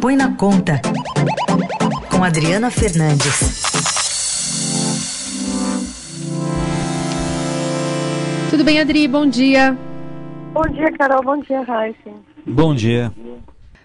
Põe na Conta, com Adriana Fernandes. Tudo bem, Adri? Bom dia. Bom dia, Carol. Bom dia, Raíssa. Bom dia.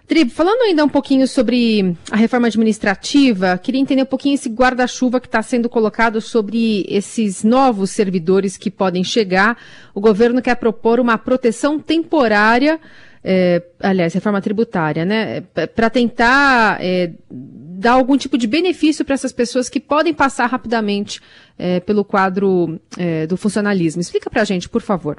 Adri, falando ainda um pouquinho sobre a reforma administrativa, queria entender um pouquinho esse guarda-chuva que está sendo colocado sobre esses novos servidores que podem chegar. O governo quer propor uma proteção temporária é, aliás, reforma tributária, né? Para tentar é, dar algum tipo de benefício para essas pessoas que podem passar rapidamente é, pelo quadro é, do funcionalismo. Explica para a gente, por favor.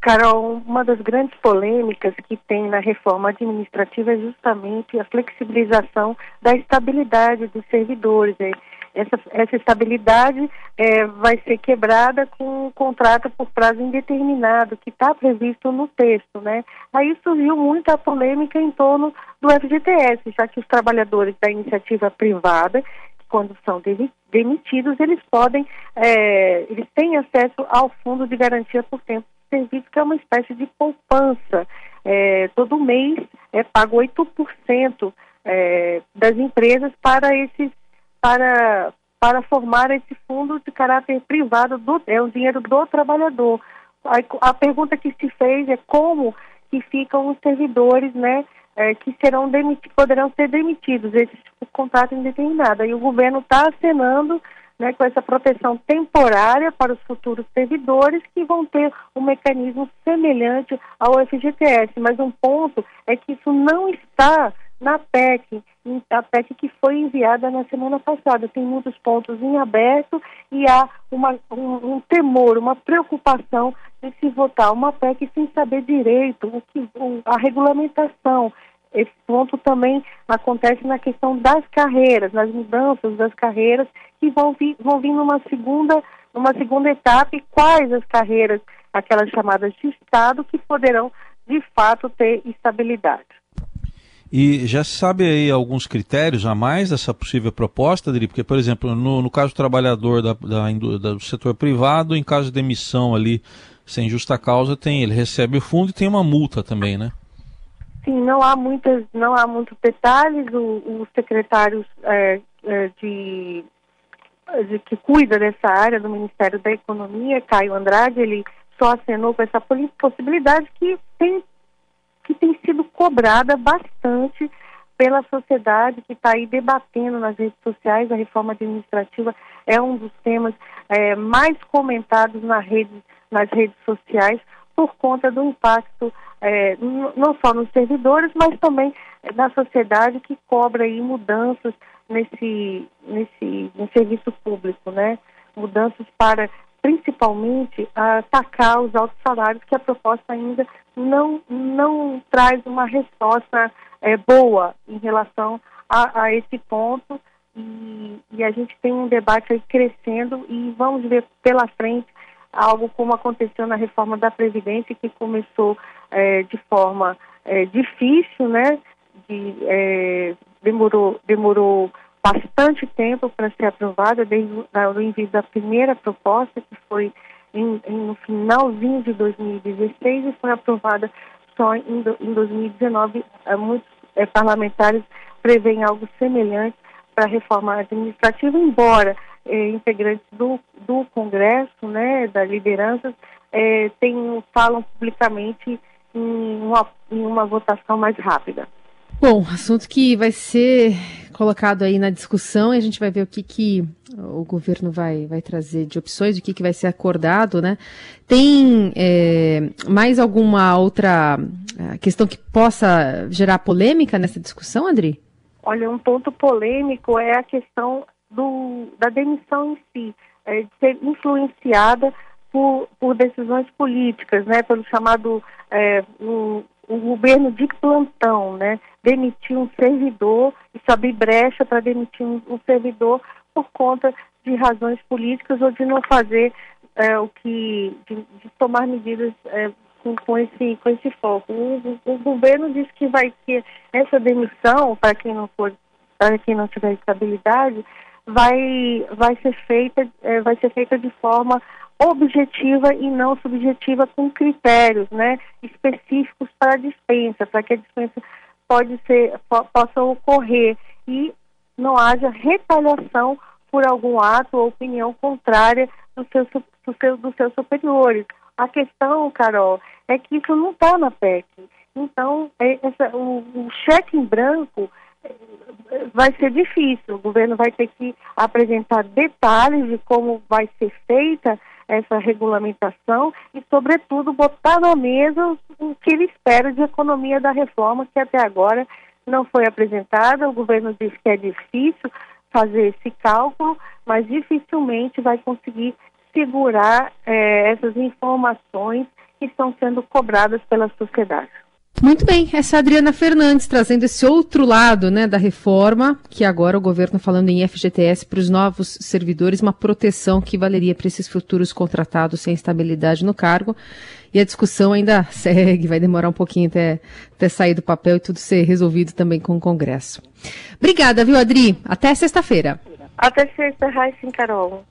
Carol, uma das grandes polêmicas que tem na reforma administrativa é justamente a flexibilização da estabilidade dos servidores. É, essa, essa estabilidade é, vai ser quebrada com um contrato por prazo indeterminado, que está previsto no texto, né? Aí surgiu muita polêmica em torno do FGTS, já que os trabalhadores da iniciativa privada, quando são demitidos, eles podem, é, eles têm acesso ao fundo de garantia por tempo de serviço, que é uma espécie de poupança. É, todo mês é pago 8% é, das empresas para esses para, para formar esse fundo de caráter privado, do, é o dinheiro do trabalhador. A, a pergunta que se fez é como que ficam os servidores, né, é, que serão poderão ser demitidos, esse tipo contrato indeterminado. E o governo está acenando né, com essa proteção temporária para os futuros servidores que vão ter um mecanismo semelhante ao FGTS. Mas um ponto é que isso não está na PEC, a PEC que foi enviada na semana passada. Tem muitos pontos em aberto e há uma, um, um, temor, uma preocupação de se votar uma PEC sem saber direito o que, o, a regulamentação. Esse ponto também acontece na questão das carreiras, nas mudanças das carreiras que vão vir, vão vir numa segunda, numa segunda etapa e quais as carreiras, aquelas chamadas de Estado, que poderão de fato ter estabilidade. E já se sabe aí alguns critérios a mais dessa possível proposta, Adri? Porque, por exemplo, no, no caso do trabalhador da, da, do setor privado, em caso de demissão ali sem justa causa, tem ele recebe o fundo e tem uma multa também, né? Sim, não há muitas, não há muitos detalhes. O, o secretário é, é, de, de, que cuida dessa área do Ministério da Economia, Caio Andrade, ele só acenou com essa possibilidade que tem que tem sido cobrada bastante pela sociedade que está aí debatendo nas redes sociais. A reforma administrativa é um dos temas é, mais comentados na rede, nas redes sociais por conta do impacto é, não só nos servidores, mas também na sociedade que cobra aí mudanças nesse, nesse no serviço público, né? Mudanças para principalmente atacar os altos salários, que a proposta ainda não, não traz uma resposta é, boa em relação a, a esse ponto. E, e, a gente tem um debate aí crescendo e vamos ver pela frente algo como aconteceu na reforma da Previdência, que começou é, de forma é, difícil, né? De, é, demorou, demorou bastante tempo para ser aprovada, desde o envio da primeira proposta, que foi em, em, no finalzinho de 2016 e foi aprovada só em, em 2019. É, muitos é, parlamentares prevêem algo semelhante para a reforma administrativa, embora é, integrantes do, do Congresso, né, da liderança, é, tenham, falam publicamente em uma, em uma votação mais rápida. Bom, assunto que vai ser colocado aí na discussão e a gente vai ver o que, que o governo vai, vai trazer de opções, o que, que vai ser acordado, né? Tem é, mais alguma outra é, questão que possa gerar polêmica nessa discussão, Adri? Olha, um ponto polêmico é a questão do, da demissão em si, é, de ser influenciada por, por decisões políticas, né? Pelo chamado é, governo de plantão, né, demitir um servidor e abrir brecha para demitir um, um, servidor por conta de razões políticas ou de não fazer é, o que, de, de, tomar medidas é, com, com, esse, com esse foco. O, o, governo diz que vai ter essa demissão para quem não for, para quem não tiver estabilidade, vai, vai ser feita, é, vai ser feita de forma objetiva e não subjetiva com critérios né, específicos para a dispensa, para que a dispensa pode ser, po possam ocorrer e não haja retaliação por algum ato ou opinião contrária dos seus, do seu, dos seus superiores. A questão, Carol, é que isso não está na PEC. Então, é, essa, o, o cheque em branco é, vai ser difícil. O governo vai ter que apresentar detalhes de como vai ser feita essa regulamentação e, sobretudo, botar na mesa o que ele espera de economia da reforma, que até agora não foi apresentada. O governo diz que é difícil, fazer esse cálculo, mas dificilmente vai conseguir segurar é, essas informações que estão sendo cobradas pela sociedade. Muito bem, essa é a Adriana Fernandes trazendo esse outro lado né, da reforma, que agora o governo falando em FGTS para os novos servidores, uma proteção que valeria para esses futuros contratados sem estabilidade no cargo. E a discussão ainda segue, vai demorar um pouquinho até, até sair do papel e tudo ser resolvido também com o Congresso. Obrigada, viu, Adri? Até sexta-feira. Até sexta, Raíssa Carol.